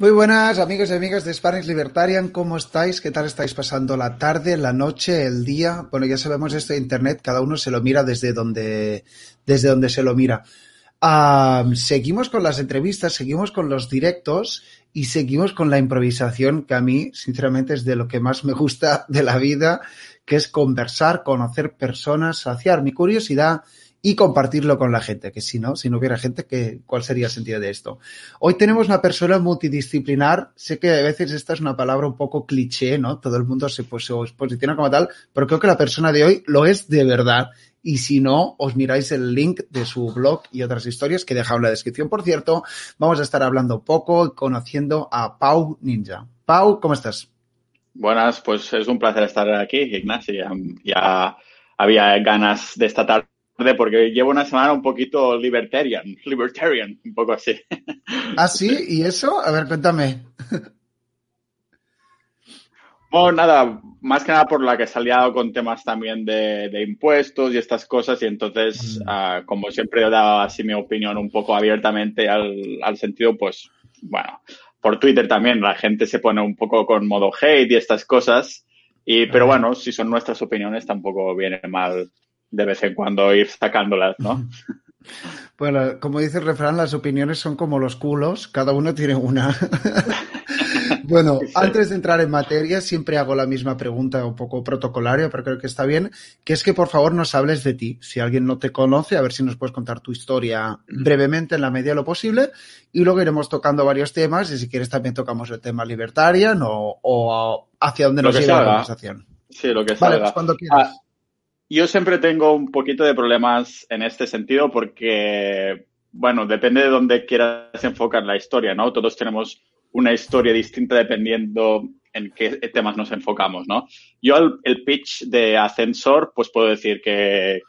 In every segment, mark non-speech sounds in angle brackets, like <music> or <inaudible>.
Muy buenas amigos y amigas de Spanish Libertarian, ¿cómo estáis? ¿Qué tal estáis pasando la tarde, la noche, el día? Bueno, ya sabemos esto de Internet, cada uno se lo mira desde donde, desde donde se lo mira. Seguimos con las entrevistas, seguimos con los directos y seguimos con la improvisación, que a mí, sinceramente, es de lo que más me gusta de la vida, que es conversar, conocer personas, saciar mi curiosidad y compartirlo con la gente, que si no, si no hubiera gente, ¿qué, ¿cuál sería el sentido de esto? Hoy tenemos una persona multidisciplinar, sé que a veces esta es una palabra un poco cliché, ¿no? Todo el mundo se, se posiciona como tal, pero creo que la persona de hoy lo es de verdad. Y si no, os miráis el link de su blog y otras historias que he dejado en la descripción. Por cierto, vamos a estar hablando poco y conociendo a Pau Ninja. Pau, ¿cómo estás? Buenas, pues es un placer estar aquí, Ignacio. Ya, ya había ganas de esta tarde porque llevo una semana un poquito libertarian, libertarian, un poco así. ¿Ah, sí? ¿Y eso? A ver, cuéntame. Bueno, nada, más que nada por la que se ha liado con temas también de, impuestos y estas cosas y entonces, uh, como siempre he dado así mi opinión un poco abiertamente al, al, sentido, pues, bueno, por Twitter también la gente se pone un poco con modo hate y estas cosas, y, pero bueno, si son nuestras opiniones tampoco viene mal de vez en cuando ir sacándolas, ¿no? <laughs> Bueno, como dice el refrán, las opiniones son como los culos, cada uno tiene una. <laughs> bueno, antes de entrar en materia, siempre hago la misma pregunta un poco protocolaria, pero creo que está bien, que es que por favor nos hables de ti. Si alguien no te conoce, a ver si nos puedes contar tu historia brevemente en la medida de lo posible, y luego iremos tocando varios temas, y si quieres también tocamos el tema libertarian o, hacia dónde nos lleva la conversación. Sí, lo que salga. Vale, pues cuando quieras. Ah, yo siempre tengo un poquito de problemas en este sentido porque, bueno, depende de dónde quieras enfocar la historia, ¿no? Todos tenemos una historia distinta dependiendo en qué temas nos enfocamos, ¿no? Yo el, pitch de Ascensor, pues puedo decir que,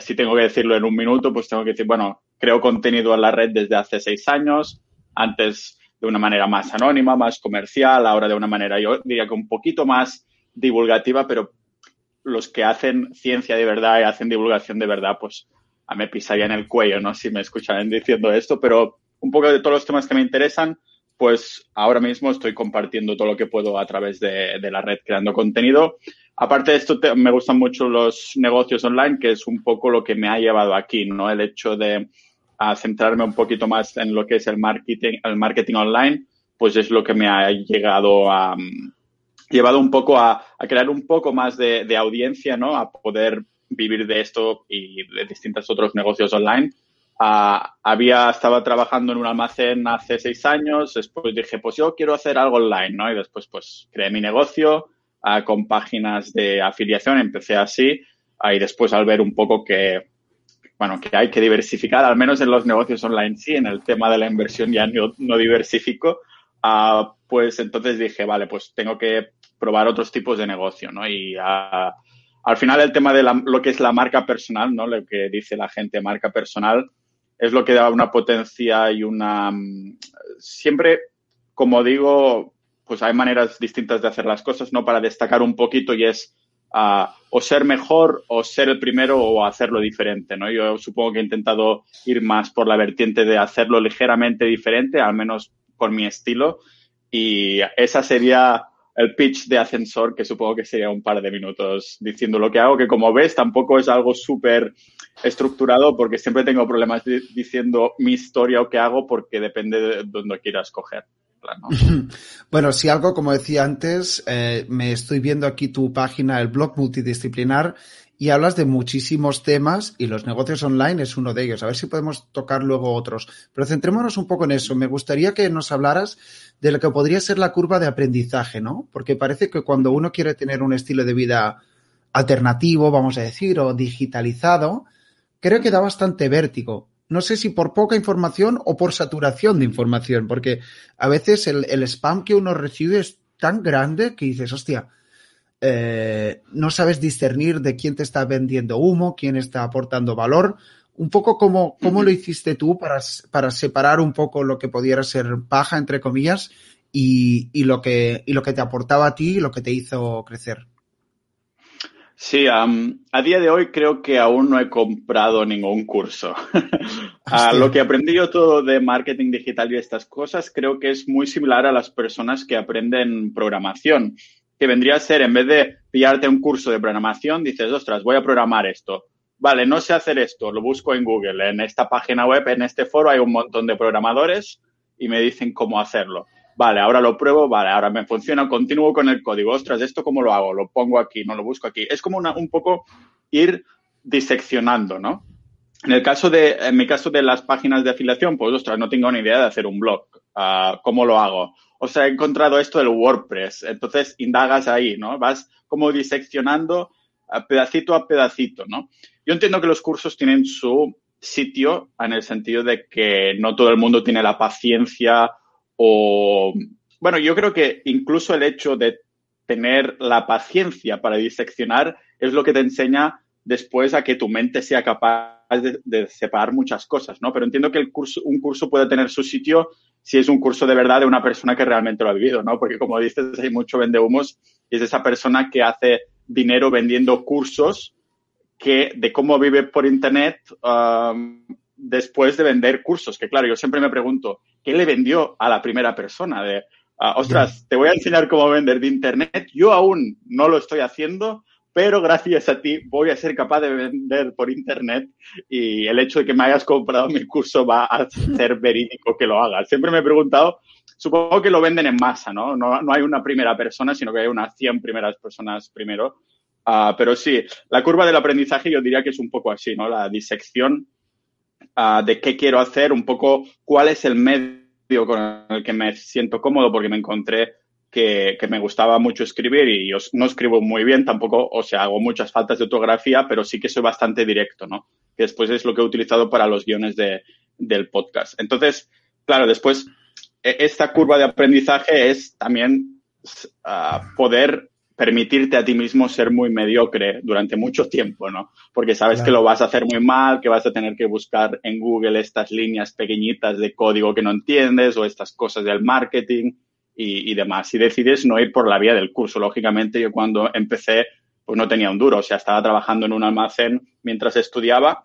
si tengo que decirlo en un minuto, pues tengo que decir, bueno, creo contenido en la red desde hace seis años, antes de una manera más anónima, más comercial, ahora de una manera, yo diría que un poquito más divulgativa, pero los que hacen ciencia de verdad y hacen divulgación de verdad, pues a me pisarían el cuello, ¿no? Si me escucharan diciendo esto, pero un poco de todos los temas que me interesan, pues ahora mismo estoy compartiendo todo lo que puedo a través de, la red creando contenido. Aparte de esto, me gustan mucho los negocios online, que es un poco lo que me ha llevado aquí, ¿no? El hecho de centrarme un poquito más en lo que es el marketing, el marketing online, pues es lo que me ha llegado a, llevado un poco a, crear un poco más de, audiencia, ¿no? A poder vivir de esto y de distintos otros negocios online. Ah, había, estaba trabajando en un almacén hace seis años, después dije, pues yo quiero hacer algo online, ¿no? Y después, pues, creé mi negocio ah, con páginas de afiliación, empecé así, ah, y después al ver un poco que, bueno, que hay que diversificar, al menos en los negocios online sí, en el tema de la inversión ya no, no diversifico, pues entonces dije, vale, pues tengo que probar otros tipos de negocio, ¿no? Y al final el tema de lo que es la marca personal, ¿no? Lo que dice la gente marca personal es lo que da una potencia y una... Siempre, como digo, pues hay maneras distintas de hacer las cosas, ¿no? Para destacar un poquito y es uh, o ser mejor o ser el primero o hacerlo diferente, ¿no? Yo supongo que he intentado ir más por la vertiente de hacerlo ligeramente diferente, al menos por mi estilo, y esa sería el pitch de ascensor, que supongo que sería un par de minutos diciendo lo que hago, que como ves tampoco es algo súper estructurado porque siempre tengo problemas diciendo mi historia o qué hago porque depende de dónde quieras coger. <laughs> Bueno, si algo, como decía antes, eh, me estoy viendo aquí tu página, el blog multidisciplinar, y hablas de muchísimos temas y los negocios online es uno de ellos. A ver si podemos tocar luego otros. Pero centrémonos un poco en eso. Me gustaría que nos hablaras de lo que podría ser la curva de aprendizaje, ¿no? Porque parece que cuando uno quiere tener un estilo de vida alternativo, vamos a decir, o digitalizado, creo que da bastante vértigo. No sé si por poca información o por saturación de información, porque a veces el, spam que uno recibe es tan grande que dices, hostia, eh, no sabes discernir de quién te está vendiendo humo, quién está aportando valor. Un poco como, cómo lo hiciste tú para, para separar un poco lo que pudiera ser paja, entre comillas, y, y, lo que, y lo que te aportaba a ti y lo que te hizo crecer. Sí, a día de hoy creo que aún no he comprado ningún curso. <laughs> lo que aprendí yo todo de marketing digital y estas cosas, creo que es muy similar a las personas que aprenden programación que vendría a ser, en vez de pillarte un curso de programación, dices, ostras, voy a programar esto. Vale, no sé hacer esto, lo busco en Google. En esta página web, en este foro, hay un montón de programadores y me dicen cómo hacerlo. Vale, ahora lo pruebo, vale, ahora me funciona, continúo con el código. Ostras, ¿esto cómo lo hago? Lo pongo aquí, no lo busco aquí. Es como un poco ir diseccionando, ¿no? En el caso de, en mi caso de las páginas de afiliación, pues, ostras, no tengo ni idea de hacer un blog. Ah, ¿Cómo lo hago? O sea, he encontrado esto del WordPress. Entonces, indagas ahí, ¿no? Vas como diseccionando a pedacito a pedacito, ¿no? Yo entiendo que los cursos tienen su sitio en el sentido de que no todo el mundo tiene la paciencia o... Bueno, yo creo que incluso el hecho de tener la paciencia para diseccionar es lo que te enseña después a que tu mente sea capaz de, separar muchas cosas, ¿no? Pero entiendo que el curso, un curso puede tener su sitio si es un curso de verdad de una persona que realmente lo ha vivido, ¿no? Porque como dices, hay mucho vendehumos y es esa persona que hace dinero vendiendo cursos que de cómo vive por internet um, después de vender cursos. Que claro, yo siempre me pregunto, ¿qué le vendió a la primera persona? De, uh, ostras, te voy a enseñar cómo vender de internet. Yo aún no lo estoy haciendo, pero gracias a ti voy a ser capaz de vender por internet y el hecho de que me hayas comprado mi curso va a ser <laughs> verídico que lo hagas. Siempre me he preguntado, supongo que lo venden en masa, ¿no? No, no hay una primera persona, sino que hay unas 100 primeras personas primero. Uh, pero sí, la curva del aprendizaje yo diría que es un poco así, ¿no? La disección uh, de qué quiero hacer, un poco cuál es el medio con el que me siento cómodo, porque me encontré que, me gustaba mucho escribir y no escribo muy bien tampoco, o sea, hago muchas faltas de ortografía, pero sí que soy bastante directo, ¿no? Que después es lo que he utilizado para los guiones de, del podcast. Entonces, claro, después, e, esta curva de aprendizaje es también uh, poder permitirte a ti mismo ser muy mediocre durante mucho tiempo, ¿no? Porque sabes que lo vas a hacer muy mal, que vas a tener que buscar en Google estas líneas pequeñitas de código que no entiendes o estas cosas del marketing y, demás. Si decides no ir por la vía del curso, lógicamente yo cuando empecé pues no tenía un duro, o sea, estaba trabajando en un almacén mientras estudiaba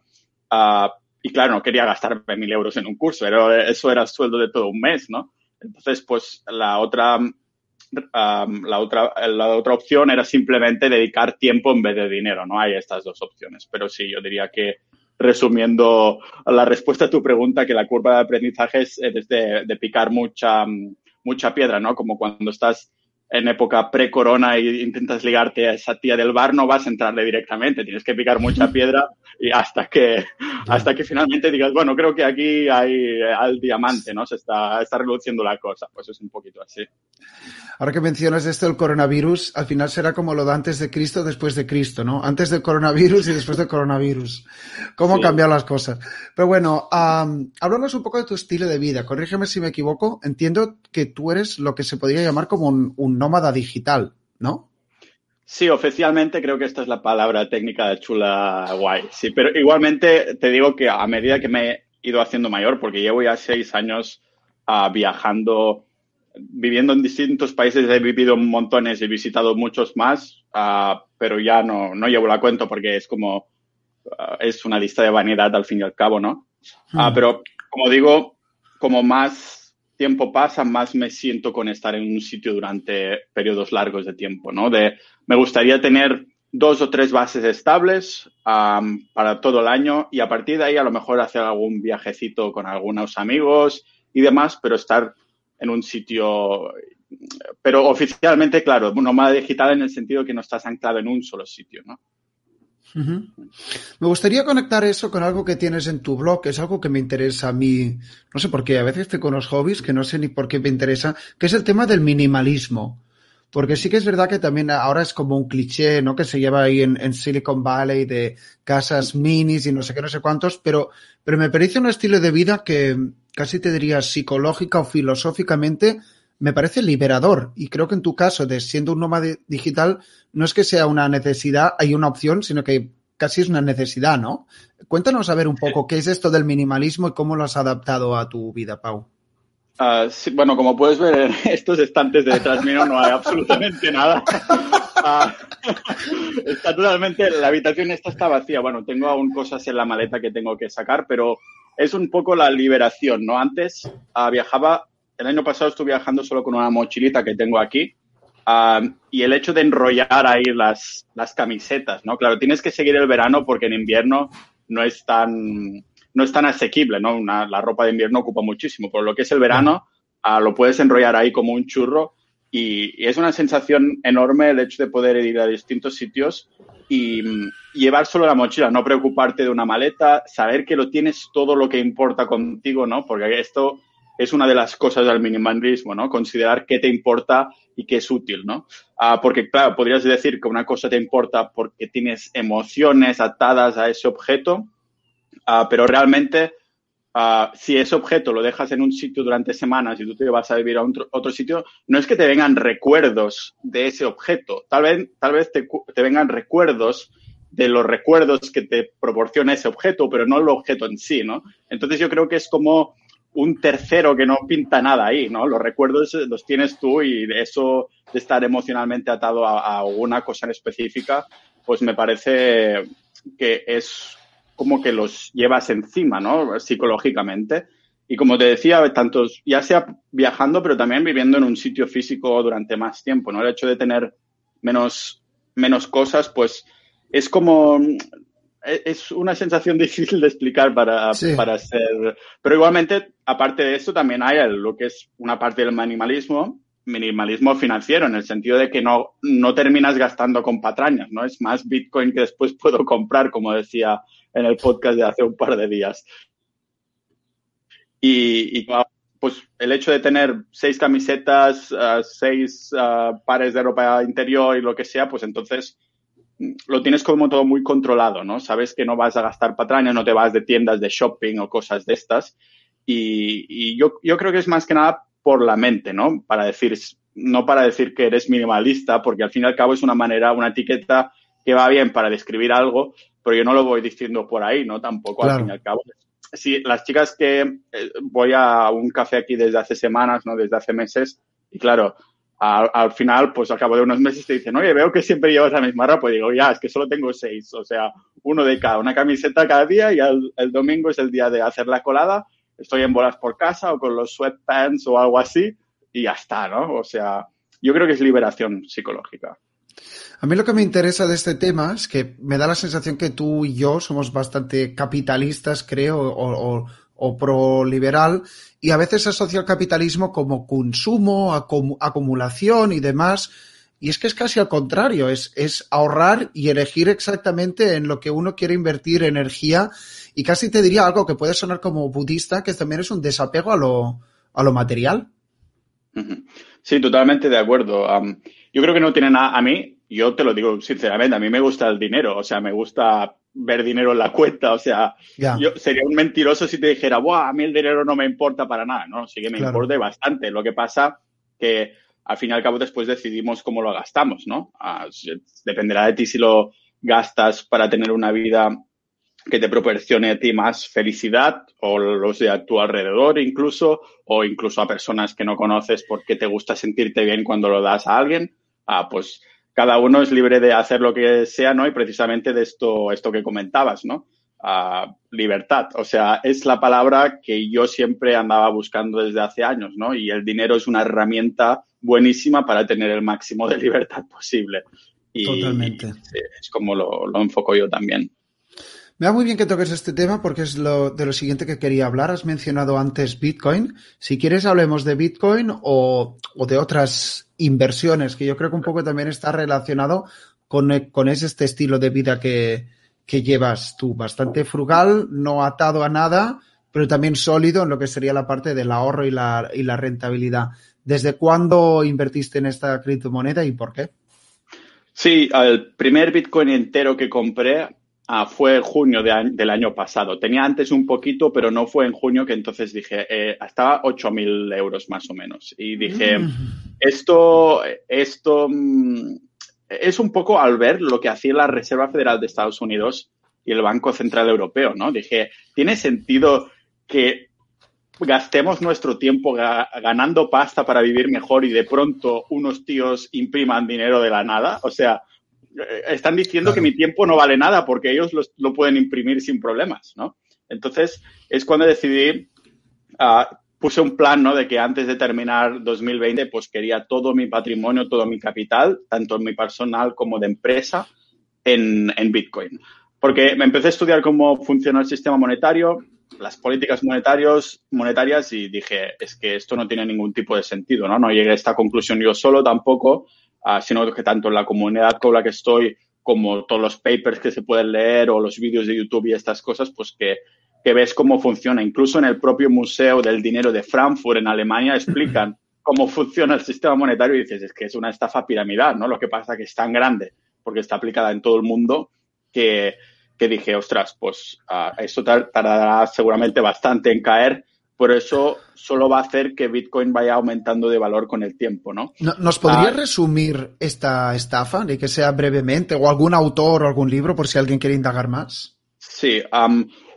uh, y claro, no quería gastarme mil euros en un curso, pero eso era el sueldo de todo un mes, ¿no? Entonces, pues la otra, la otra, la otra opción era simplemente dedicar tiempo en vez de dinero, ¿no? Hay estas dos opciones, pero sí, yo diría que resumiendo la respuesta a tu pregunta, que la curva de aprendizaje es, de, de picar mucha, mucha piedra, ¿no? Como cuando estás en época pre-corona e intentas ligarte a esa tía del bar, no vas a entrarle directamente, tienes que picar mucha <laughs> piedra y hasta que, hasta que finalmente digas, bueno, creo que aquí hay al diamante, ¿no? Se está, está reduciendo la cosa, pues es un poquito así. Ahora que mencionas esto del coronavirus, al final será como lo de antes de Cristo, después de Cristo, ¿no? Antes del coronavirus y después del coronavirus. ¿Cómo cambiado las cosas? Pero bueno, um, háblanos un poco de tu estilo de vida. Corrígeme si me equivoco. Entiendo que tú eres lo que se podría llamar como un, un nómada digital, ¿no? Sí, oficialmente creo que esta es la palabra técnica de chula guay. Sí, pero igualmente te digo que a medida que me he ido haciendo mayor, porque llevo ya seis años uh, viajando viviendo en distintos países he vivido montones, he visitado muchos más, uh, pero ya no, no llevo la cuenta porque es como, uh, es una lista de vanidad al fin y al cabo, ¿no? Uh, pero como digo, como más tiempo pasa, más me siento con estar en un sitio durante periodos largos de tiempo, ¿no? De, me gustaría tener dos o tres bases estables para todo el año y a partir de ahí a lo mejor hacer algún viajecito con algunos amigos y demás, pero estar en un sitio, pero oficialmente, claro, nómada digital en el sentido que no estás anclado en un solo sitio, ¿no? Me gustaría conectar eso con algo que tienes en tu blog, que es algo que me interesa a mí, no sé por qué, a veces estoy con los hobbies que no sé ni por qué me interesa, que es el tema del minimalismo. Porque sí que es verdad que también ahora es como un cliché, ¿no? Que se lleva ahí en, Silicon Valley de casas minis y no sé qué, no sé cuántos, pero, pero me parece un estilo de vida que casi te diría psicológica o filosóficamente me parece liberador. Y creo que en tu caso, de siendo un nómada digital, no es que sea una necesidad, hay una opción, sino que casi es una necesidad, ¿no? Cuéntanos a ver un poco qué es esto del minimalismo y cómo lo has adaptado a tu vida, Pau. Ah, bueno, como puedes ver en <laughs> estos estantes de detrás mío no hay absolutamente nada. Ah, <laughs> está totalmente, la habitación esta está vacía. Bueno, tengo aún cosas en la maleta que tengo que sacar, pero es un poco la liberación, ¿no? Antes ah, viajaba el año pasado estuve viajando solo con una mochilita que tengo aquí y el hecho de enrollar ahí las, las camisetas, ¿no? Claro, tienes que seguir el verano porque en invierno no es tan, no es tan asequible, ¿no? la ropa de invierno ocupa muchísimo, por lo que es el verano ah, lo puedes enrollar ahí como un churro y, es una sensación enorme el hecho de poder ir a distintos sitios y, y llevar solo la mochila, no preocuparte de una maleta, saber que lo tienes todo lo que importa contigo, ¿no? Porque esto es una de las cosas del minimalismo, ¿no? Considerar qué te importa y qué es útil, ¿no? Ah, porque, claro, podrías decir que una cosa te importa porque tienes emociones atadas a ese objeto, ah, pero realmente, ah, si ese objeto lo dejas en un sitio durante semanas y tú te vas a vivir a otro, sitio, no es que te vengan recuerdos de ese objeto, tal vez, tal vez te, te vengan recuerdos de los recuerdos que te proporciona ese objeto, pero no el objeto en sí, ¿no? Entonces yo creo que es como un tercero que no pinta nada ahí, ¿no? Los recuerdos los tienes tú y eso de estar emocionalmente atado a, una cosa en específica, pues me parece que es como que los llevas encima, ¿no? Psicológicamente. Y como te decía, tantos, ya sea viajando, pero también viviendo en un sitio físico durante más tiempo, ¿no? El hecho de tener menos, menos cosas, pues es como, es una sensación <laughs> difícil de explicar para, para ser. Pero igualmente, aparte de esto, también hay lo que es una parte del minimalismo, minimalismo financiero, en el sentido de que no, no terminas gastando con patrañas, ¿no? Es más Bitcoin que después <laughs> puedo comprar, como decía en el podcast de hace un par de días. Y, y pues el hecho de tener seis camisetas, ah, seis ah, pares de ropa interior y lo que sea, pues entonces lo tienes como todo muy controlado, ¿no? Sabes que no vas a gastar patrañas, no te vas de tiendas de shopping o cosas de estas. Y, yo, yo creo que es más que nada por la mente, ¿no? Para decir, no para decir que eres minimalista, porque al fin y al cabo es una manera, una etiqueta que va bien para describir algo, pero yo no lo voy diciendo por ahí, ¿no? Tampoco al fin y al cabo. Si las chicas que eh, voy a un café aquí desde hace semanas, ¿no? Desde hace meses, y claro, al, final, pues al cabo de unos meses te dicen, oye, veo que siempre llevas la misma ropa. Y digo, ya, es que solo tengo seis, o sea, uno de cada, una camiseta cada día y el, domingo es el día de hacer la colada. Estoy en bolas por casa o con los sweatpants o algo así y ya está, ¿no? O sea, yo creo que es liberación psicológica. A mí lo que me interesa de este tema es que me da la sensación que tú y yo somos bastante capitalistas, creo, o, o pro-liberal y a veces asocia el capitalismo como consumo, acumulación y demás. Y es que es casi al contrario, es, es ahorrar y elegir exactamente en lo que uno quiere invertir energía. Y casi te diría algo que puede sonar como budista, que también es un desapego a lo, a lo material. Sí, totalmente de acuerdo. yo creo que no tiene nada, a mí, yo te lo digo sinceramente, a mí me gusta el dinero, o sea, me gusta ver dinero en la cuenta. O sea, yo sería un mentiroso si te dijera, Buah, a mí el dinero no me importa para nada. No, sí que me importa bastante. Lo que pasa que al fin y al cabo después decidimos cómo lo gastamos, ¿no? Ah, dependerá de ti si lo gastas para tener una vida que te proporcione a ti más felicidad o los de a tu alrededor incluso, o incluso a personas que no conoces porque te gusta sentirte bien cuando lo das a alguien, ah, pues cada uno es libre de hacer lo que sea, ¿no? Y precisamente de esto, esto que comentabas, ¿no? libertad. O sea, es la palabra que yo siempre andaba buscando desde hace años, ¿no? Y el dinero es una herramienta buenísima para tener el máximo de <laughs> libertad posible. Y, Totalmente. es como lo, lo enfoco yo también. Me da muy bien que toques este tema porque es lo, de lo siguiente que quería hablar. Has mencionado antes Bitcoin. Si quieres hablemos de Bitcoin o, de otras inversiones, que yo creo que un poco también está relacionado con, con ese, este estilo de vida que, que llevas tú, bastante frugal, no atado a nada, pero también sólido en lo que sería la parte del ahorro y la, y la rentabilidad. ¿Desde cuándo invertiste en esta criptomoneda y por qué? Sí, el primer Bitcoin entero que compré Ah, fue en junio del año pasado. Tenía antes un poquito, pero no fue en junio que entonces dije, eh, estaba 8.000 euros más o menos. Y dije, mm. esto, esto mm, es un poco al ver lo que hacía la Reserva Federal de Estados Unidos y el Banco Central Europeo, ¿no? Dije, ¿tiene sentido que gastemos nuestro tiempo ganando pasta para vivir mejor y de pronto unos tíos impriman dinero de la nada? O sea, están diciendo que mi tiempo no vale nada porque ellos lo, pueden imprimir sin problemas, ¿no? Entonces, es cuando decidí, uh, puse un plan, ¿no? De que antes de terminar 2020, pues quería todo mi patrimonio, todo mi capital, tanto mi personal como de empresa, en, en Bitcoin. Porque me empecé a estudiar cómo funciona el sistema monetario, las políticas monetarios, monetarias y dije, es que esto no tiene ningún tipo de sentido, ¿no? No llegué a esta conclusión yo solo tampoco, Ah, sino que tanto en la comunidad con la que estoy como todos los papers que se pueden leer o los vídeos de YouTube y estas cosas, pues que, que ves cómo funciona. Incluso en el propio Museo del Dinero de Frankfurt, en Alemania, explican <laughs> cómo funciona el sistema monetario y dices, es que es una estafa piramidal, ¿no? Lo que pasa es que es tan grande porque está aplicada en todo el mundo que, que dije, ostras, pues uh, esto tardará seguramente bastante en caer por eso solo va a hacer que Bitcoin vaya aumentando de valor con el tiempo, ¿no? ¿Nos podría ah, resumir esta estafa, de que sea brevemente, o algún autor o algún libro, por si alguien quiere indagar más? Sí,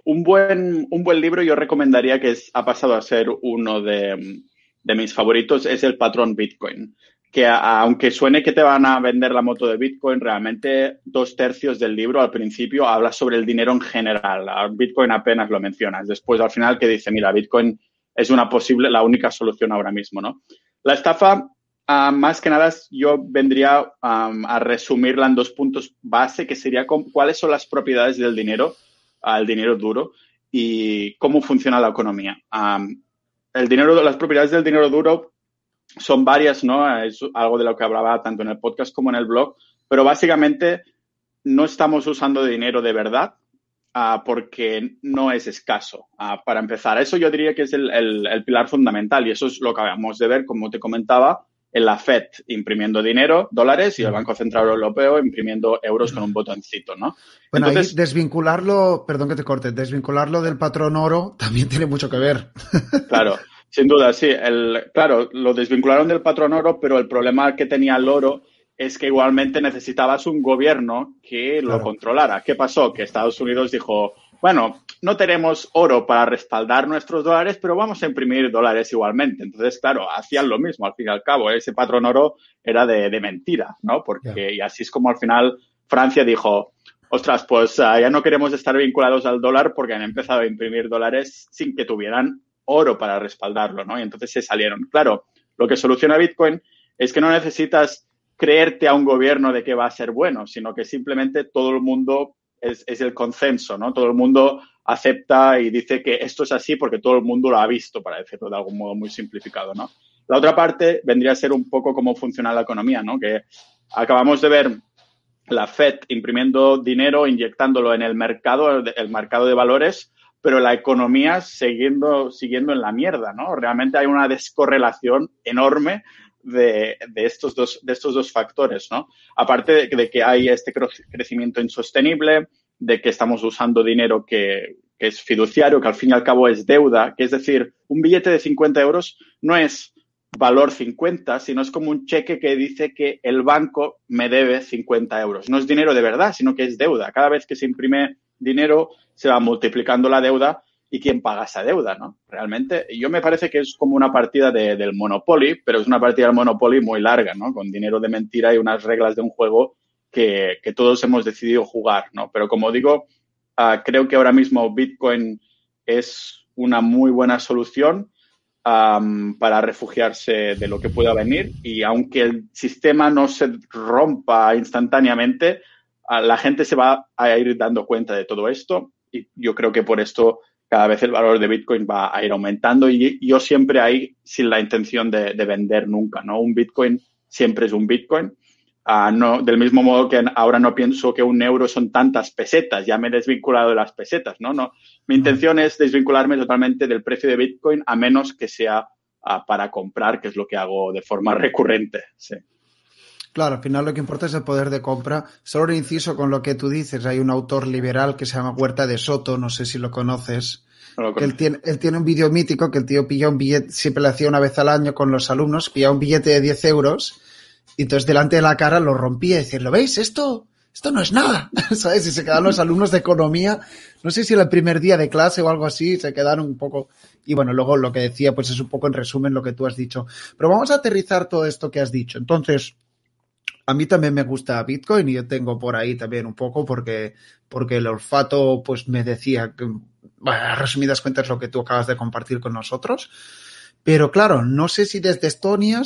un, buen, un buen libro yo recomendaría que ha pasado a ser uno de, de mis favoritos, es El Patrón Bitcoin que aunque suene que te van a vender la moto de Bitcoin, realmente dos tercios del libro al principio habla sobre el dinero en general. Bitcoin apenas lo mencionas. Después, al final, que dice, mira, Bitcoin es una posible, la única solución ahora mismo, ¿no? La estafa, ah, más que nada, yo vendría a resumirla en dos puntos base, que sería cuáles son las propiedades del dinero, el dinero duro, y cómo funciona la economía. el dinero, las propiedades del dinero duro son varias, ¿no? Es algo de lo que hablaba tanto en el podcast como en el blog, pero básicamente no estamos usando dinero de verdad uh, porque no es escaso. Uh, para empezar, eso yo diría que es el, el, pilar fundamental y eso es lo que acabamos de ver, como te comentaba, en la Fed imprimiendo dinero, dólares, y el Banco Central Europeo imprimiendo euros con un botoncito, ¿no? Bueno, Entonces, desvincularlo, perdón que te corte, desvincularlo del patrón oro también <laughs> tiene mucho que ver. Claro. Sin duda, sí. El, claro, lo desvincularon del patrón oro, pero el problema que tenía el oro es que igualmente necesitabas un gobierno que lo controlara. ¿Qué pasó? Que Estados Unidos dijo, bueno, no tenemos oro para respaldar nuestros dólares, pero vamos a imprimir dólares igualmente. Entonces, claro, hacían lo mismo al fin y al cabo. Ese patrón oro era de, mentira, ¿no? Porque, y así es como al final Francia dijo, ostras, pues ah, ya no queremos estar vinculados al dólar porque han empezado a imprimir dólares sin que tuvieran oro para respaldarlo, ¿no? Y entonces se salieron. Claro, lo que soluciona Bitcoin es que no necesitas creerte a un gobierno de que va a ser bueno, sino que simplemente todo el mundo es, el consenso, ¿no? Todo el mundo acepta y dice que esto es así porque todo el mundo lo ha visto, para decirlo de algún modo muy simplificado, ¿no? La otra parte vendría a ser un poco cómo funciona la economía, ¿no? Que acabamos de ver la Fed imprimiendo dinero, inyectándolo en el mercado, el mercado de valores, pero la economía siguiendo, siguiendo en la mierda, ¿no? Realmente hay una descorrelación enorme de, de, estos, dos, de estos dos factores, ¿no? Aparte de, que hay este crecimiento insostenible, de que estamos usando dinero que, que, es fiduciario, que al fin y al cabo es deuda, que es decir, un billete de 50 euros no es valor 50, sino es como un cheque que dice que el banco me debe 50 euros. No es dinero de verdad, sino que es deuda. Cada vez que se imprime dinero se va multiplicando la deuda y quién paga esa deuda, ¿no? Realmente, yo me parece que es como una partida de, del Monopoly, pero es una partida del Monopoly muy larga, ¿no? Con dinero de mentira y unas reglas de un juego que, que todos hemos decidido jugar, ¿no? Pero como digo, uh, creo que ahora mismo Bitcoin es una muy buena solución para refugiarse de lo que pueda venir y aunque el sistema no se rompa instantáneamente, uh, la gente se va a ir dando cuenta de todo esto y yo creo que por esto cada vez el valor de Bitcoin va a ir aumentando y yo siempre ahí sin la intención de, vender nunca, ¿no? Un Bitcoin siempre es un Bitcoin. no, del mismo modo que ahora no pienso que un euro son tantas pesetas, ya me he desvinculado de las pesetas, ¿no? no mi intención es desvincularme totalmente del precio de Bitcoin a menos que sea ah, para comprar, que es lo que hago de forma recurrente. Sí. Claro, al final lo que importa es el poder de compra. Solo inciso con lo que tú dices. Hay un autor liberal que se llama Huerta de Soto, no sé si lo conoces. él, tiene, él tiene un vídeo mítico que el tío pilla un billete, siempre le hacía una vez al año con los alumnos, pilla un billete de 10 euros y entonces delante de la cara lo rompía y decía, ¿lo veis? Esto, esto no es nada, <laughs> ¿sabes? Y se quedaron los alumnos de economía, no sé si era el primer día de clase o algo así, se quedaron un poco, y bueno, luego lo que decía, pues es un poco en resumen lo que tú has dicho. Pero vamos a aterrizar todo esto que has dicho. Entonces, a mí también me gusta Bitcoin y yo tengo por ahí también un poco porque, porque el olfato pues me decía que, bueno, resumidas cuentas lo que tú acabas de compartir con nosotros. Pero claro, no sé si desde Estonia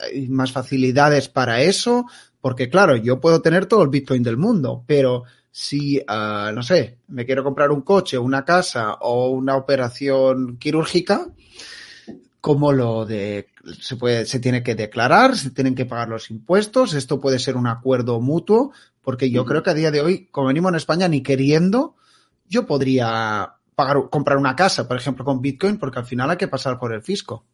hay más facilidades para eso, porque claro, yo puedo tener todo el Bitcoin del mundo, pero si, uh, no sé, me quiero comprar un coche, una casa o una operación quirúrgica, como lo de se puede, se tiene que declarar, se tienen que pagar los impuestos, esto puede ser un acuerdo mutuo, porque yo creo que a día de hoy, como venimos en España, ni queriendo, yo podría pagar, comprar una casa, por ejemplo, con Bitcoin, porque al final hay que pasar por el fisco.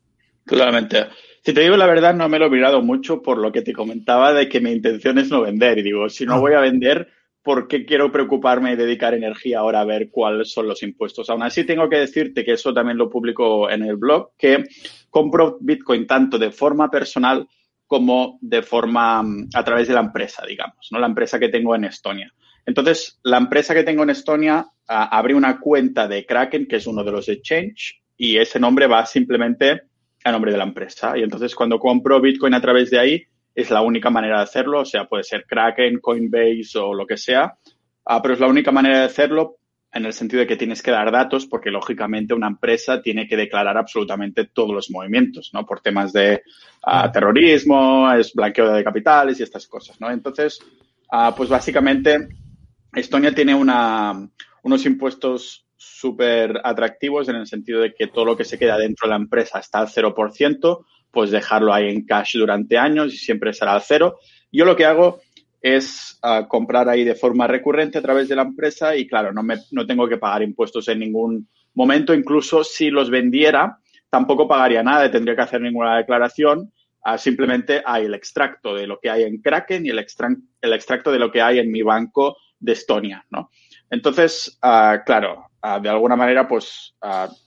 Totalmente. Si te digo la verdad, no me lo he mirado mucho por lo que te comentaba de que mi intención es no vender. Y digo, si no ah. voy a vender, ¿por qué quiero preocuparme y dedicar energía ahora a ver cuáles son los impuestos? Aún así, tengo que decirte que eso también lo publico en el blog, que compro Bitcoin tanto de forma personal como de forma mm, a través de la empresa, digamos, ¿no? La empresa que tengo en Estonia. Entonces, la empresa que tengo en Estonia abre una cuenta de Kraken, que es uno de los exchange, y ese nombre va simplemente a nombre de la empresa. Y entonces, cuando compro Bitcoin a través de ahí, es la única manera de hacerlo, o sea, puede ser Kraken, Coinbase o lo que sea, ah, pero es la única manera de hacerlo en el sentido de que tienes que dar datos porque lógicamente una empresa tiene que declarar absolutamente todos los movimientos, ¿no? Por temas de ah, terrorismo, es blanqueo de capitales y estas cosas, ¿no? Entonces, ah, pues básicamente Estonia tiene una, unos impuestos súper atractivos en el sentido de que todo lo que se queda dentro de la empresa está al 0%, pues dejarlo ahí en cash durante años y siempre será al cero. Yo lo que hago es ah, comprar ahí de forma recurrente a través de la empresa y claro, no, me, no tengo que pagar impuestos en ningún momento. Incluso si los vendiera, tampoco pagaría nada, tendría que hacer ninguna declaración. Ah, simplemente hay el extracto de lo que hay en Kraken y el, el extracto de lo que hay en mi banco de Estonia, ¿no? Entonces, ah, claro, de alguna manera, pues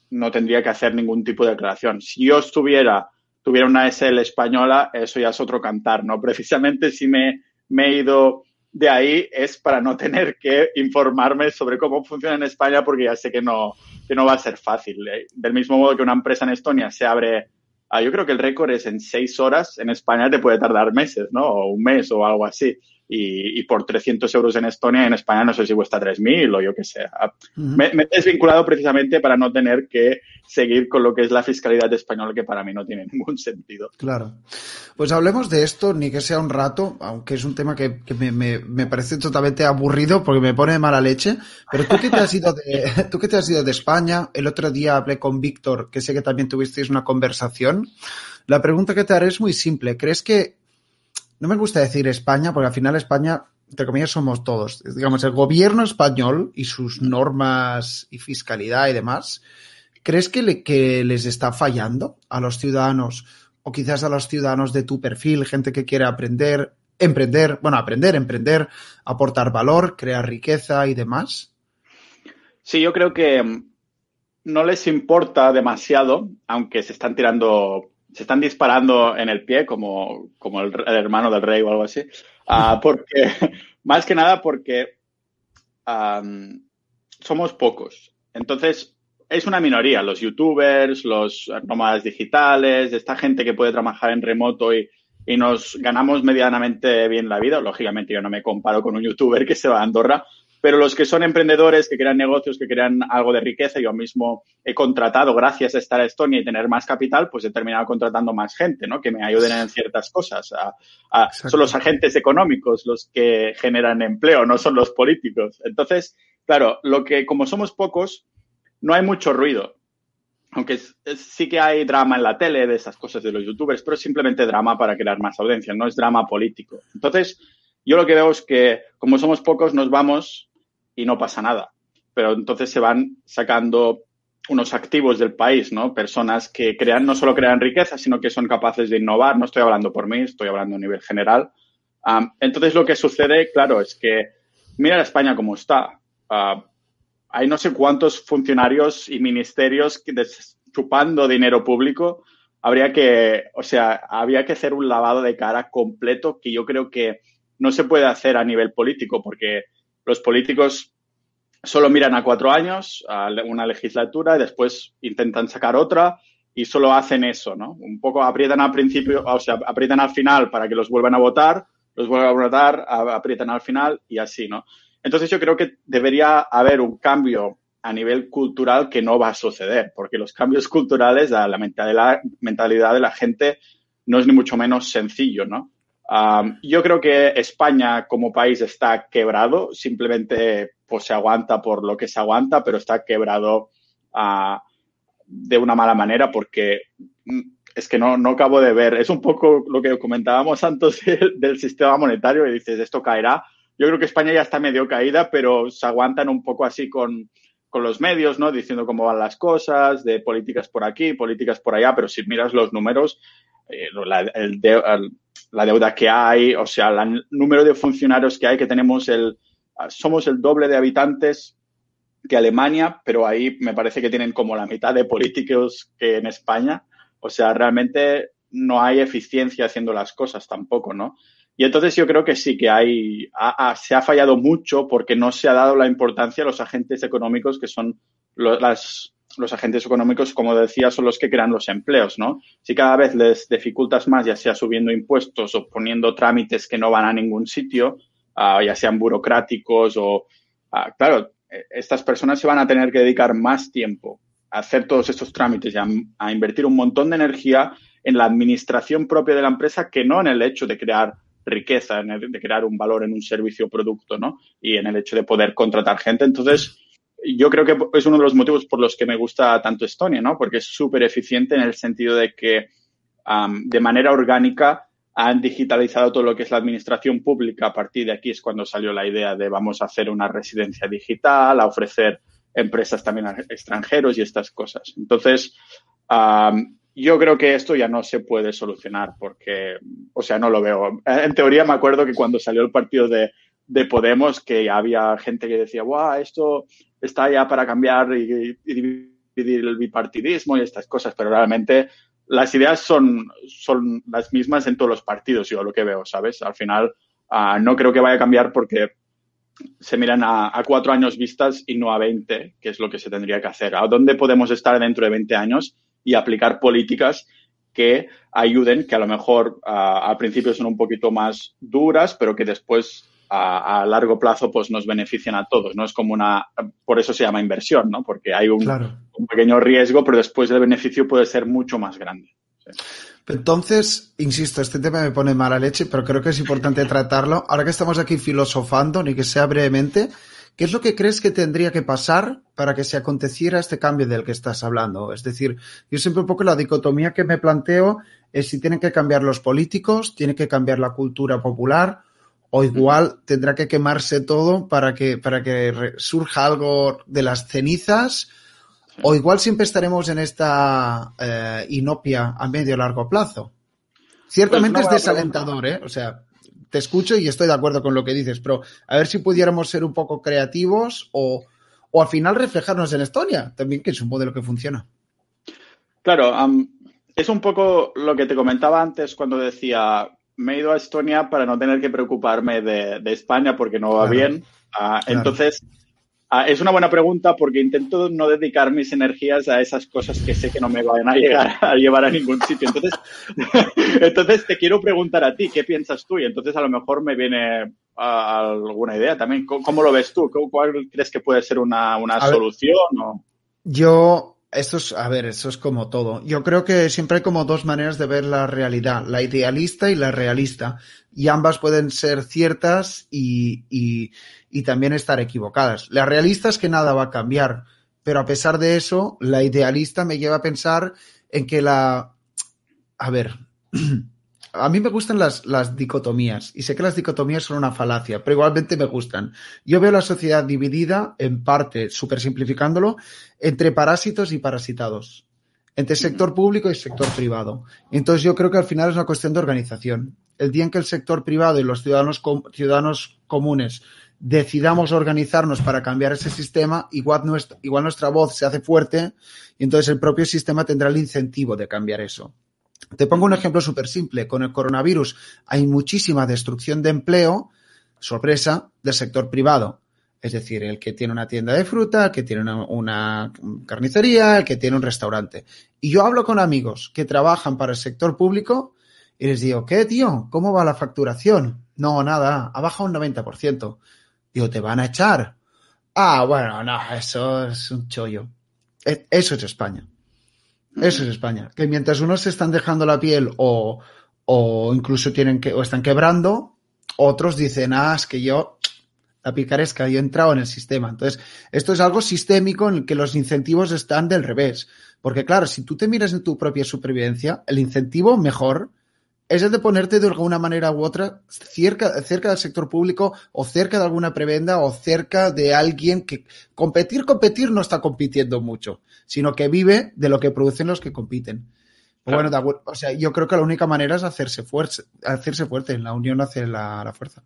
no tendría que hacer ningún tipo de declaración. Si yo estuviera tuviera una SL española, eso ya es otro cantar, ¿no? Precisamente si me, he ido de ahí es para no tener que informarme sobre cómo funciona en España porque ya sé que no, que no va a ser fácil. ¿eh? Del mismo modo que una empresa en Estonia se abre, yo creo que el récord es en seis horas, en España te puede tardar meses, ¿no? O un mes o algo así y, por 300 euros en Estonia, en España no sé si cuesta 3.000 o yo qué sé. me, he desvinculado precisamente para no tener que seguir con lo que es la fiscalidad española, que para mí no tiene <laughs> ningún sentido. Claro. Pues hablemos de esto, ni que sea un rato, aunque es un tema que, me, me, parece totalmente aburrido porque me pone de mala leche. Pero tú que te has ido de, <laughs> tú que te has ido de España, el otro día hablé con Víctor, que sé que también tuvisteis una conversación. La pregunta que te haré es muy simple. ¿Crees que no me gusta decir España, porque al final España, entre comillas, somos todos. Digamos, el gobierno español y sus normas y fiscalidad y demás, ¿crees que, que les está fallando a los ciudadanos o quizás a los ciudadanos de tu perfil, gente que quiere aprender, emprender, bueno, aprender, emprender, aportar valor, crear riqueza y demás? Sí, yo creo que no les importa demasiado, aunque se están tirando se están disparando en el pie como, como el, hermano del rey o algo así. Ah, <laughs> porque, más que nada porque somos pocos. Entonces, es una minoría, los youtubers, los nómadas digitales, esta gente que puede trabajar en remoto y, y nos ganamos medianamente bien la vida. Lógicamente, yo no me comparo con un youtuber que se va a Andorra, pero los que son emprendedores, que crean negocios, que crean algo de riqueza, yo mismo he contratado, gracias a estar a Estonia y tener más capital, pues he terminado contratando más gente, ¿no? Que me ayuden en ciertas cosas. son los agentes económicos los que generan empleo, no son los políticos. Entonces, claro, lo que como somos pocos, no hay mucho ruido. aunque sí que hay drama en la tele de esas cosas de los youtubers, pero es simplemente drama para crear más audiencia, no es drama político. Entonces, yo lo que veo es que como somos pocos nos vamos y no pasa nada, pero entonces se van sacando unos activos del país, ¿no? Personas que crean, no solo crean riqueza, sino que son capaces de innovar. No estoy hablando por mí, estoy hablando a nivel general. entonces lo que sucede, claro, es que mira España como está. Hay no sé cuántos funcionarios y ministerios chupando dinero público. Habría que, o sea, había que hacer un lavado de cara completo que yo creo que no se puede hacer a nivel político porque los políticos solo miran a cuatro años, a una legislatura y después intentan sacar otra y solo hacen eso, ¿no? Un poco aprietan al principio, o sea, aprietan al final para que los vuelvan a votar, los vuelvan a votar, aprietan al final y así, ¿no? Entonces yo creo que debería haber un cambio a nivel cultural que no va a suceder, porque los cambios culturales a la mentalidad, de la gente no es ni mucho menos sencillo, ¿no? Yo creo que España como país está quebrado, simplemente pues se aguanta por lo que se aguanta, pero está quebrado uh, de una mala manera porque mm, es que no, no acabo de ver, es un poco lo que comentábamos antes <laughs> del, del sistema monetario y dices, esto caerá. Yo creo que España ya está medio caída, pero se aguantan un poco así con, con los medios, ¿no? Diciendo cómo van las cosas, de políticas por aquí, políticas por allá, pero si miras los números, eh, la, el la deuda que hay, o sea, el número de funcionarios que hay, que tenemos el, somos el doble de habitantes que Alemania, pero ahí me parece que tienen como la mitad de políticos que en España. O sea, realmente no hay eficiencia haciendo las cosas tampoco, ¿no? Y entonces yo creo que sí que hay, se ha fallado mucho porque no se ha dado la importancia a los agentes económicos que son las, los agentes económicos, como decía, son los que crean los empleos, ¿no? Si cada vez les dificultas más, ya sea subiendo impuestos o poniendo trámites que no van a ningún sitio, uh, ya sean burocráticos o, uh, claro, e, estas personas se van a tener que dedicar más tiempo a hacer todos estos trámites y a, a invertir un montón de energía en la administración propia de la empresa que no en el hecho de crear riqueza, en el, de crear un valor en un servicio o producto, ¿no? Y en el hecho de poder contratar gente. Entonces, yo creo que es uno de los motivos por los que me gusta tanto Estonia, ¿no? Porque es súper eficiente en el sentido de que de manera orgánica han digitalizado todo lo que es la administración pública. A partir de aquí es cuando salió la idea de vamos a hacer una residencia digital, a ofrecer empresas también a extranjeros y estas cosas. Entonces, yo creo que esto ya no se puede solucionar porque, o sea, no lo veo. En teoría me acuerdo que cuando salió el partido de, de Podemos, que había gente que decía, ¡guau! Esto está ya para cambiar y, dividir el bipartidismo y estas cosas, pero realmente las ideas son, son las mismas en todos los partidos, yo lo que veo, ¿sabes? Al final uh, no creo que vaya a cambiar porque se miran a, cuatro años vistas y no a 20, que es lo que se tendría que hacer. ¿A dónde podemos estar dentro de 20 años y aplicar políticas que ayuden, que a lo mejor uh, al principio son un poquito más duras, pero que después a, largo plazo pues nos benefician a todos, ¿no? Es como una, por eso se llama inversión, ¿no? Porque hay un, un pequeño riesgo, pero después el beneficio puede ser mucho más grande. Entonces, insisto, este tema me pone mala leche, pero creo que es importante tratarlo. Ahora que estamos aquí filosofando, ni que sea brevemente, ¿qué es lo que crees que tendría que pasar para que se aconteciera este cambio del que estás hablando? Es decir, yo siempre un poco la dicotomía que me planteo es si tienen que cambiar los políticos, tiene que cambiar la cultura popular, o igual tendrá que quemarse todo para que, para que surja algo de las cenizas, o igual siempre estaremos en esta eh, inopia a medio o largo plazo. Ciertamente pues es desalentador, ¿eh? O sea, te escucho y estoy de acuerdo con lo que dices, pero a ver si pudiéramos ser un poco creativos o, o al final reflejarnos en Estonia, también que es un modelo que funciona. Claro, es un poco lo que te comentaba antes cuando decía, me he ido a Estonia para no tener que preocuparme de, España porque no va bien. Ah, entonces, ah, es una buena pregunta porque intento no dedicar mis energías a esas cosas que sé que no me van a llegar a llevar a ningún sitio. Entonces, <laughs> entonces te quiero preguntar a ti, ¿qué piensas tú? Y entonces a lo mejor me viene ah, alguna idea también. ¿Cómo, lo ves tú? ¿Cuál crees que puede ser una, solución? Yo esto es, a ver, eso es como todo. Yo creo que siempre hay como dos maneras de ver la realidad, la idealista y la realista. Y ambas pueden ser ciertas y, y, y también estar equivocadas. La realista es que nada va a cambiar, pero a pesar de eso, la idealista me lleva a pensar en que la... A ver, <clears throat> a mí me gustan las, las, dicotomías y sé que las dicotomías son una falacia, pero igualmente me gustan. Yo veo la sociedad dividida, en parte, súper simplificándolo, entre parásitos y parasitados, entre sector público y sector privado. Entonces yo creo que al final es una cuestión de organización. El día en que el sector privado y los ciudadanos, ciudadanos comunes decidamos organizarnos para cambiar ese sistema, igual nuestra, igual nuestra voz se hace fuerte y entonces el propio sistema tendrá el incentivo de cambiar eso. Te pongo un ejemplo súper simple. Con el coronavirus hay muchísima destrucción de empleo, sorpresa, del sector privado. Es decir, el que tiene una tienda de fruta, el que tiene una, carnicería, el que tiene un restaurante. Y yo hablo con amigos que trabajan para el sector público y les digo, ¿qué, tío? ¿Cómo va la facturación? No, nada, ha bajado un 90%. Digo, ¿te van a echar? Ah, bueno, no, eso es un chollo. E, eso es España. Eso es España. Que mientras unos se están dejando la piel o, o incluso tienen que, o están quebrando, otros dicen, ah, es que yo, la picaresca, yo he entrado en el sistema. Entonces, esto es algo sistémico en el que los incentivos están del revés. Porque claro, si tú te miras en tu propia supervivencia, el incentivo mejor es el de ponerte de alguna manera u otra cerca, cerca del sector público o cerca de alguna prebenda o cerca de alguien que competir, competir no está compitiendo mucho, sino que vive de lo que producen los que compiten. Bueno, o sea, yo creo que la única manera es hacerse fuerte, hacerse fuerte, en la unión hace la, fuerza.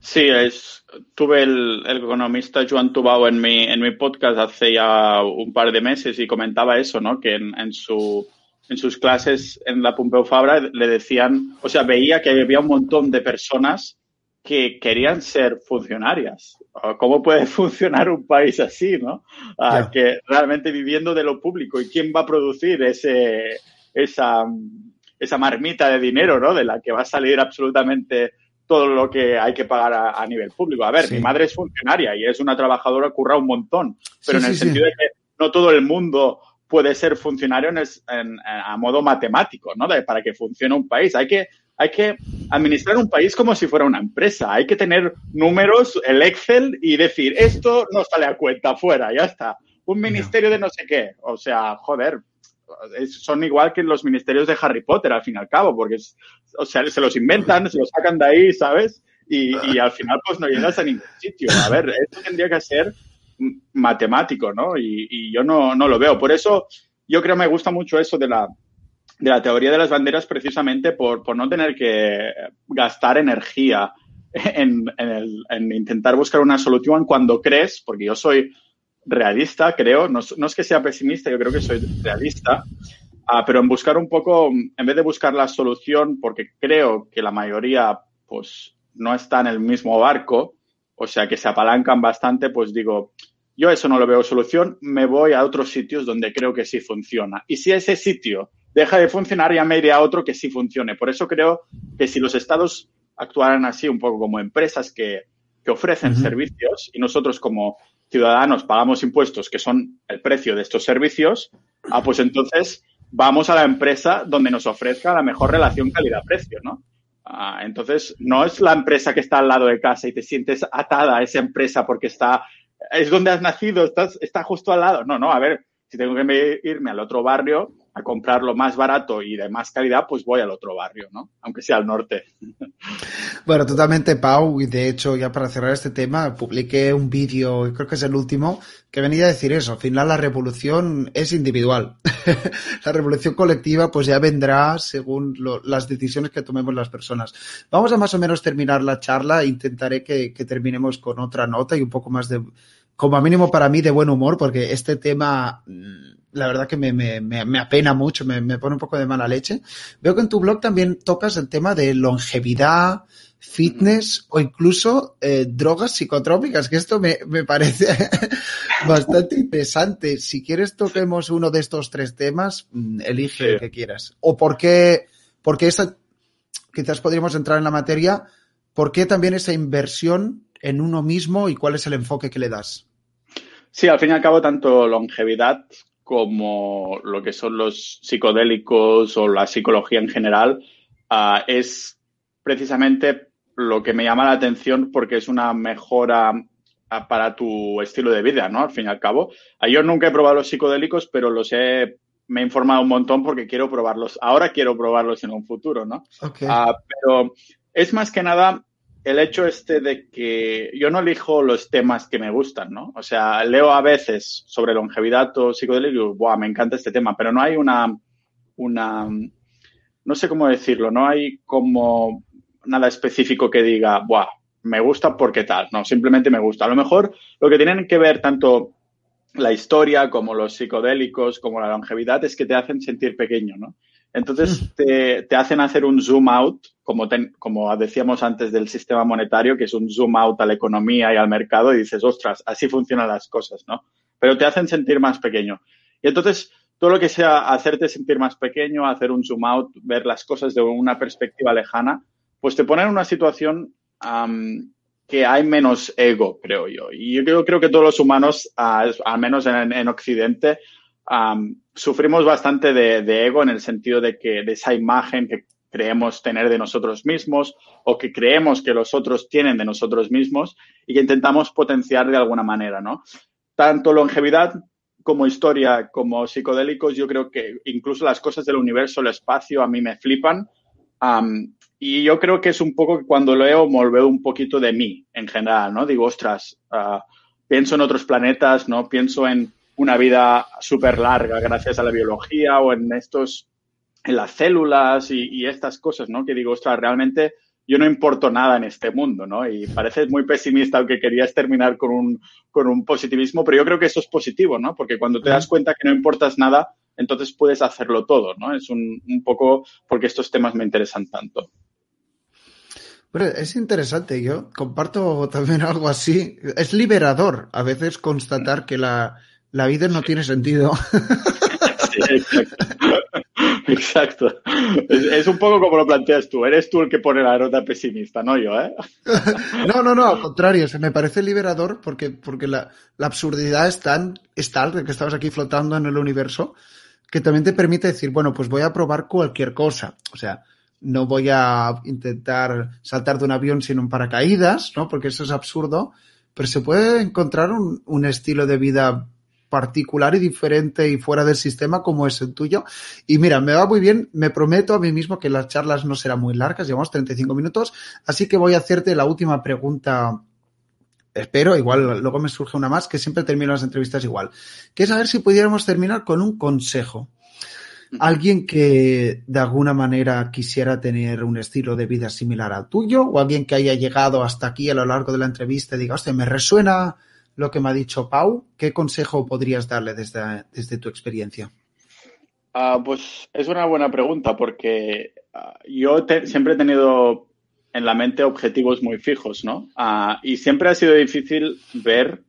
Sí, es, tuve el, economista Joan Tubao en mi, en mi podcast hace ya un par de meses y comentaba eso, ¿no? Que en su en sus clases en la Pompeu Fabra le decían, o sea, veía que había un montón de personas que querían ser funcionarias. ¿Cómo puede <laughs> funcionar un país así, no? Ah, que realmente viviendo de lo público. ¿Y quién va a producir ese, esa, esa marmita de dinero, no? De la que va a salir absolutamente todo lo que hay que pagar a, nivel público. A ver, mi madre es funcionaria y es una trabajadora, curra un montón, pero en el sentido de que no todo el mundo puede ser funcionario en, a modo matemático, ¿no? para que funcione un país. Hay que, hay que administrar un país como si fuera una empresa. Hay que tener números, el Excel y decir, esto no sale a cuenta, fuera, ya está. Un ministerio de no sé qué. O sea, joder, son igual que los ministerios de Harry Potter, al fin y al cabo, porque o sea, se los inventan, se los sacan de ahí, ¿sabes? Y, y al final, pues no llegas a ningún sitio. A ver, esto tendría que ser matemático, ¿no? Y, yo no, lo veo. Por eso yo creo que me gusta mucho eso de la, de la teoría de las banderas precisamente por, no tener que gastar energía en, intentar buscar una solución cuando crees, porque yo soy realista, creo, no, es que sea pesimista, yo creo que soy realista, ah, pero en buscar un poco, en vez de buscar la solución, porque creo que la mayoría pues no está en el mismo barco, o sea que se apalancan bastante, pues digo, yo eso no lo veo solución, me voy a otros sitios donde creo que sí funciona. Y si ese sitio deja de funcionar, ya me iré a otro que sí funcione. Por eso creo que si los estados actuaran así, un poco como empresas que, ofrecen servicios y nosotros como ciudadanos pagamos impuestos que son el precio de estos servicios, ah, pues entonces vamos a la empresa donde nos ofrezca la mejor relación calidad-precio, ¿no? Ah, entonces, no es la empresa que está al lado de casa y te sientes atada a esa empresa porque está es donde has nacido, estás, está justo al lado. No, no, a ver, si tengo que irme al otro barrio a comprarlo más barato y de más calidad, pues voy al otro barrio, ¿no? Aunque sea al norte. <laughs> Bueno, totalmente, Pau. Y de hecho, ya para cerrar este tema, publiqué un vídeo, creo que es el último, que venía a decir eso. Al final la revolución es individual. <laughs> la revolución colectiva pues ya vendrá según las decisiones que tomemos las personas. Vamos a más o menos terminar la charla. Intentaré que, que terminemos con otra nota y un poco más de, como mínimo para mí, de buen humor, porque este tema la verdad que me, me, me apena mucho, me, me, pone un poco de mala leche. Veo que en tu blog también tocas el tema de longevidad, fitness o incluso eh, drogas psicotrópicas, que esto me, me parece <laughs> bastante interesante. Si quieres toquemos uno de estos tres temas, mm, elige el que quieras. O por qué, porque esa, quizás podríamos entrar en la materia, ¿por qué también esa inversión en uno mismo y cuál es el enfoque que le das? Sí, al fin y al cabo, tanto longevidad como lo que son los psicodélicos o la psicología en general, ah, es precisamente lo que me llama la atención porque es una mejora para tu estilo de vida, ¿no? Al fin y al cabo. Yo nunca he probado los psicodélicos, pero los he, me he informado un montón porque quiero probarlos. Ahora quiero probarlos en un futuro, ¿no? Ah, pero es más que nada el hecho este de que yo no elijo los temas que me gustan, ¿no? O sea, leo a veces sobre longevidad o psicodélico, ¡buah, me encanta este tema! Pero no hay una, una, no sé cómo decirlo, no hay como nada específico que diga, ¡buah, me gusta porque tal! No, simplemente me gusta. A lo mejor lo que tienen que ver tanto la historia como los psicodélicos, como la longevidad, es que te hacen sentir pequeño, ¿no? Entonces mm. te, te hacen hacer un zoom out, como, como decíamos antes del sistema monetario, que es un zoom out a la economía y al mercado, y dices, ostras, así funcionan las cosas, ¿no? Pero te hacen sentir más pequeño. Y entonces, todo lo que sea hacerte sentir más pequeño, hacer un zoom out, ver las cosas de una perspectiva lejana, pues te pone en una situación que hay menos ego, creo yo. Y yo creo, creo que todos los humanos, al menos en, en Occidente, sufrimos bastante de, ego en el sentido de que de esa imagen que creemos tener de nosotros mismos o que creemos que los otros tienen de nosotros mismos y que intentamos potenciar de alguna manera, ¿no? Tanto longevidad como historia, como psicodélicos, yo creo que incluso las cosas del universo, el espacio, a mí me flipan. y yo creo que es un poco que cuando leo me olvido un poquito de mí en general, ¿no? Digo, ostras, ah, pienso en otros planetas, ¿no? Pienso en una vida súper larga gracias a la biología o en estos, en las células y, estas cosas, ¿no? Que digo, ostras, realmente yo no importo nada en este mundo, ¿no? Y pareces muy pesimista, aunque querías terminar con un, con un positivismo, pero yo creo que eso es positivo, ¿no? Porque cuando te das cuenta que no importas nada, entonces puedes hacerlo todo, ¿no? Es un, un poco porque estos temas me interesan tanto. Bueno, es interesante, yo comparto también algo así. Es liberador a veces constatar que la, la vida no tiene sentido. <laughs> Sí, exacto. Exacto. Es, un poco como lo planteas tú. Eres tú el que pone la nota pesimista, no yo, ¿eh? <laughs> No, no, no, al contrario. Se me parece liberador porque, porque la, absurdidad es tan, es tal que estabas aquí flotando en el universo que también te permite decir, bueno, pues voy a probar cualquier cosa. O sea, no voy a intentar saltar de un avión sin un paracaídas, ¿no? Porque eso es absurdo. Pero se puede encontrar un, un estilo de vida particular y diferente y fuera del sistema como es el tuyo. Y mira, me va muy bien, me prometo a mí mismo que las charlas no serán muy largas, llevamos 35 minutos, así que voy a hacerte la última pregunta. Espero, igual luego me surge una más, que siempre termino las entrevistas igual, que es a ver si pudiéramos terminar con un consejo. Alguien que de alguna manera quisiera tener un estilo de vida similar al tuyo, o alguien que haya llegado hasta aquí a lo largo de la entrevista y diga, hostia, me resuena lo que me ha dicho Pau. ¿Qué consejo podrías darle desde, desde tu experiencia? Ah, pues es una buena pregunta porque ah, yo siempre he tenido en la mente objetivos muy fijos, ¿no? Ah, y siempre ha sido difícil ver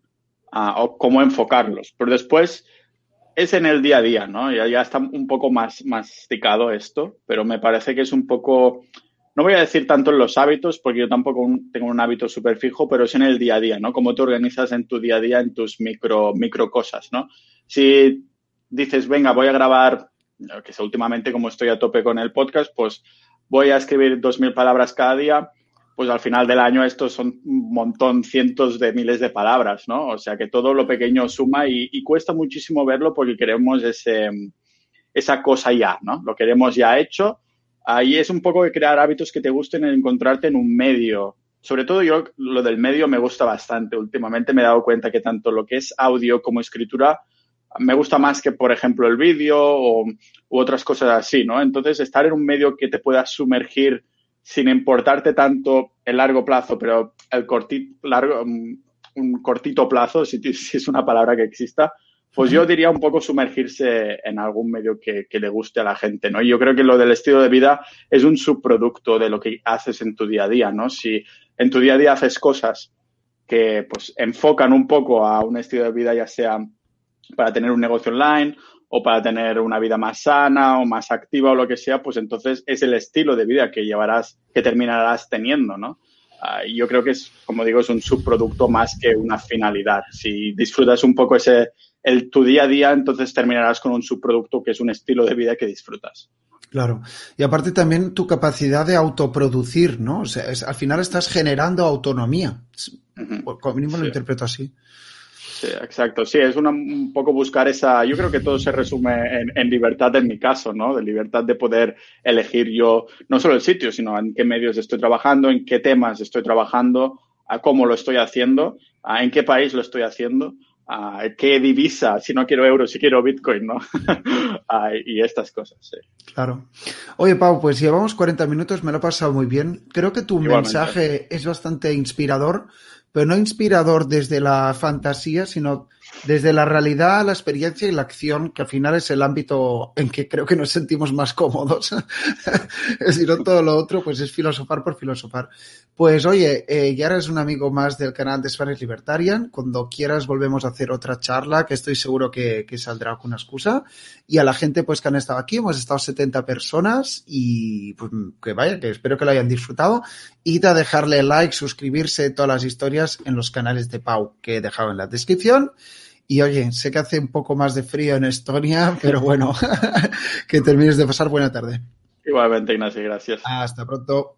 cómo enfocarlos. Pero después es en el día a día, ¿no? Ya, ya está un poco más masticado esto, pero me parece que es un poco no voy a decir tanto en los hábitos, porque yo tampoco tengo un hábito súper fijo, pero es en el día a día, ¿no? Cómo te organizas en tu día a día, en tus micro, micro cosas, ¿no? Si dices, venga, voy a grabar, que sé, últimamente como estoy a tope con el podcast, pues voy a escribir dos mil palabras cada día, pues al final del año estos son un montón, cientos de miles de palabras, ¿no? O sea que todo lo pequeño suma y, y cuesta muchísimo verlo porque queremos ese, esa cosa ya, ¿no? Lo queremos ya hecho ahí es un poco de crear hábitos que te gusten en encontrarte en un medio. Sobre todo yo lo del medio me gusta bastante. Últimamente me he dado cuenta que tanto lo que es audio como escritura me gusta más que, por ejemplo, el vídeo o, u otras cosas así, ¿no? Entonces, estar en un medio que te pueda sumergir sin importarte tanto el largo plazo, pero el cortito, largo, mm, un cortito plazo, si, si es una palabra que exista, pues yo diría un poco sumergirse en algún medio que, le guste a la gente, ¿no? Y yo creo que lo del estilo de vida es un subproducto de lo que haces en tu día a día, ¿no? Si en tu día a día haces cosas que pues enfocan un poco a un estilo de vida, ya sea para tener un negocio online o para tener una vida más sana o más activa o lo que sea, pues entonces es el estilo de vida que llevarás, que terminarás teniendo, ¿no? Ah, y yo creo que es, como digo, es un subproducto más que una finalidad. Si disfrutas un poco ese, el, tu día a día, entonces terminarás con un subproducto que es un estilo de vida que disfrutas. Claro. Y aparte también tu capacidad de autoproducir, ¿no? O sea, al final estás generando autonomía. Como mínimo lo interpreto así. Sí, exacto. Sí, es un poco buscar esa. Yo creo que todo se resume en, libertad en mi caso, ¿no? De libertad de poder elegir yo no solo el sitio, sino en qué medios estoy trabajando, en qué temas estoy trabajando, a cómo lo estoy haciendo, a en qué país lo estoy haciendo qué divisa, si no quiero euros, si quiero Bitcoin, ¿no? <laughs> y estas cosas, sí. Claro. Oye, Pau, pues llevamos 40 minutos, me lo he pasado muy bien. Creo que tu mensaje es bastante inspirador, pero no inspirador desde la fantasía, sino desde la realidad, la experiencia y la acción, que al final es el ámbito en que creo que nos sentimos más cómodos. <laughs> si no todo lo otro, pues es filosofar por filosofar. Pues oye, eh, ya eres un amigo más del canal de Spanish Libertarian. Cuando quieras volvemos a hacer otra charla, que estoy seguro que, que saldrá con una excusa. Y a la gente pues que han estado aquí, hemos estado 70 personas y pues que vaya, que espero que lo hayan disfrutado. Y a dejarle like, suscribirse, todas las historias en los canales de Pau que he dejado en la descripción. Y oye, sé que hace un poco más de frío en Estonia, <laughs> pero bueno, <laughs> que termines de pasar buena tarde. Igualmente, Ignacio, gracias. Hasta pronto.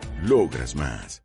Logras más.